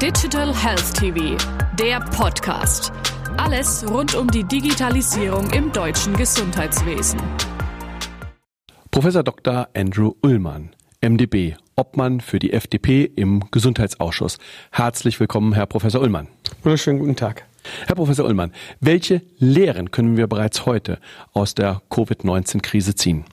Digital Health TV, der Podcast. Alles rund um die Digitalisierung im deutschen Gesundheitswesen. Professor Dr. Andrew Ullmann, MDB, Obmann für die FDP im Gesundheitsausschuss. Herzlich willkommen, Herr Professor Ullmann. Wunderschönen guten Tag. Herr Professor Ullmann, welche Lehren können wir bereits heute aus der Covid-19-Krise ziehen?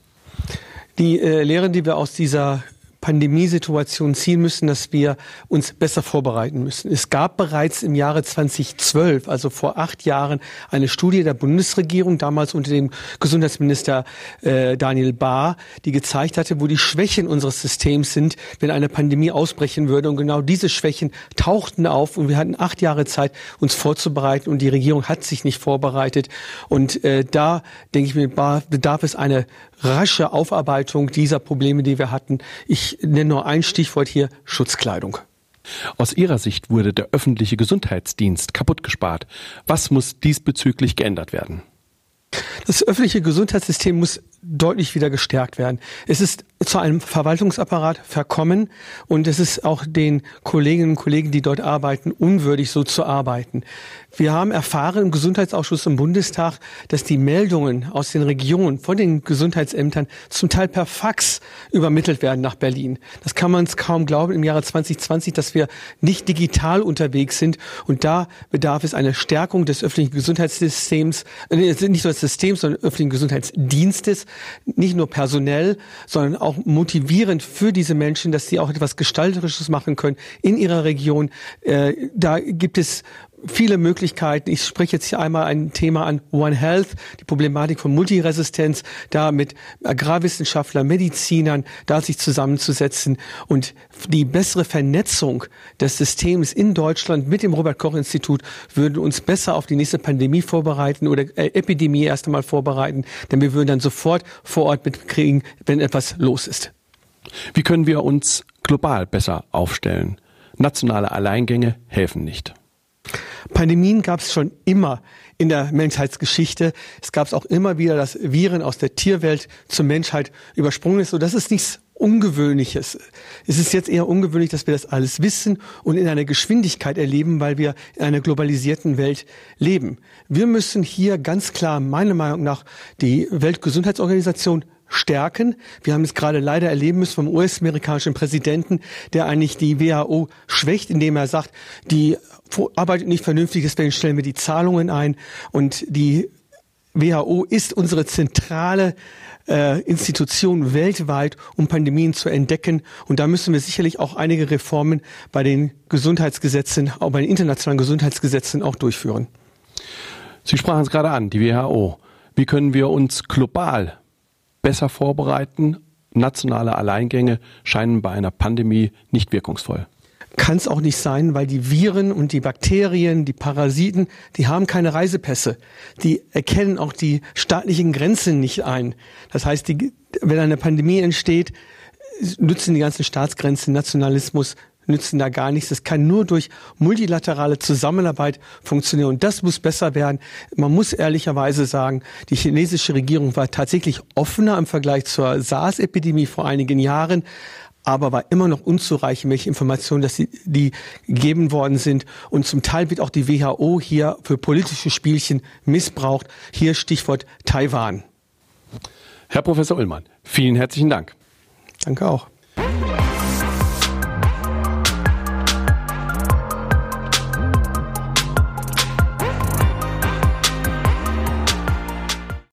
Die äh, Lehren, die wir aus dieser Pandemiesituation ziehen müssen, dass wir uns besser vorbereiten müssen. Es gab bereits im Jahre 2012, also vor acht Jahren, eine Studie der Bundesregierung, damals unter dem Gesundheitsminister äh, Daniel Bahr, die gezeigt hatte, wo die Schwächen unseres Systems sind, wenn eine Pandemie ausbrechen würde. Und genau diese Schwächen tauchten auf und wir hatten acht Jahre Zeit, uns vorzubereiten und die Regierung hat sich nicht vorbereitet. Und äh, da, denke ich mir, bedarf es eine rasche Aufarbeitung dieser Probleme, die wir hatten. Ich nenne nur ein Stichwort hier, Schutzkleidung. Aus Ihrer Sicht wurde der öffentliche Gesundheitsdienst kaputt gespart. Was muss diesbezüglich geändert werden? Das öffentliche Gesundheitssystem muss deutlich wieder gestärkt werden. Es ist zu einem Verwaltungsapparat verkommen und es ist auch den Kolleginnen und Kollegen, die dort arbeiten, unwürdig, so zu arbeiten. Wir haben erfahren im Gesundheitsausschuss im Bundestag, dass die Meldungen aus den Regionen von den Gesundheitsämtern zum Teil per Fax übermittelt werden nach Berlin. Das kann man kaum glauben im Jahre 2020, dass wir nicht digital unterwegs sind und da bedarf es einer Stärkung des öffentlichen Gesundheitssystems, äh, nicht nur des Systems, sondern öffentlichen Gesundheitsdienstes, nicht nur personell, sondern auch motivierend für diese Menschen, dass sie auch etwas Gestalterisches machen können in ihrer Region. Äh, da gibt es viele Möglichkeiten. Ich spreche jetzt hier einmal ein Thema an One Health, die Problematik von Multiresistenz, da mit Agrarwissenschaftlern, Medizinern, da sich zusammenzusetzen und die bessere Vernetzung des Systems in Deutschland mit dem Robert Koch Institut würde uns besser auf die nächste Pandemie vorbereiten oder äh, Epidemie erst einmal vorbereiten, denn wir würden dann sofort vor Ort mitkriegen, wenn etwas los ist. Wie können wir uns global besser aufstellen? Nationale Alleingänge helfen nicht. Pandemien gab es schon immer in der Menschheitsgeschichte. Es gab es auch immer wieder, dass Viren aus der Tierwelt zur Menschheit übersprungen ist. So, das ist nichts Ungewöhnliches. Es ist jetzt eher ungewöhnlich, dass wir das alles wissen und in einer Geschwindigkeit erleben, weil wir in einer globalisierten Welt leben. Wir müssen hier ganz klar, meiner Meinung nach, die Weltgesundheitsorganisation stärken. Wir haben es gerade leider erleben müssen vom US-amerikanischen Präsidenten, der eigentlich die WHO schwächt, indem er sagt, die arbeitet nicht vernünftig, deswegen stellen wir die Zahlungen ein. Und die WHO ist unsere zentrale äh, Institution weltweit, um Pandemien zu entdecken. Und da müssen wir sicherlich auch einige Reformen bei den Gesundheitsgesetzen, auch bei den internationalen Gesundheitsgesetzen auch durchführen. Sie sprachen es gerade an, die WHO. Wie können wir uns global besser vorbereiten. Nationale Alleingänge scheinen bei einer Pandemie nicht wirkungsvoll. Kann es auch nicht sein, weil die Viren und die Bakterien, die Parasiten, die haben keine Reisepässe. Die erkennen auch die staatlichen Grenzen nicht ein. Das heißt, die, wenn eine Pandemie entsteht, nützen die ganzen Staatsgrenzen Nationalismus nützen da gar nichts. Es kann nur durch multilaterale Zusammenarbeit funktionieren. Und das muss besser werden. Man muss ehrlicherweise sagen, die chinesische Regierung war tatsächlich offener im Vergleich zur SARS-Epidemie vor einigen Jahren aber war immer noch unzureichend, welche Informationen, dass die, die gegeben worden sind. Und zum Teil wird auch die WHO hier für politische Spielchen missbraucht. Hier Stichwort Taiwan. Herr Professor Ullmann, vielen herzlichen Dank. Danke auch.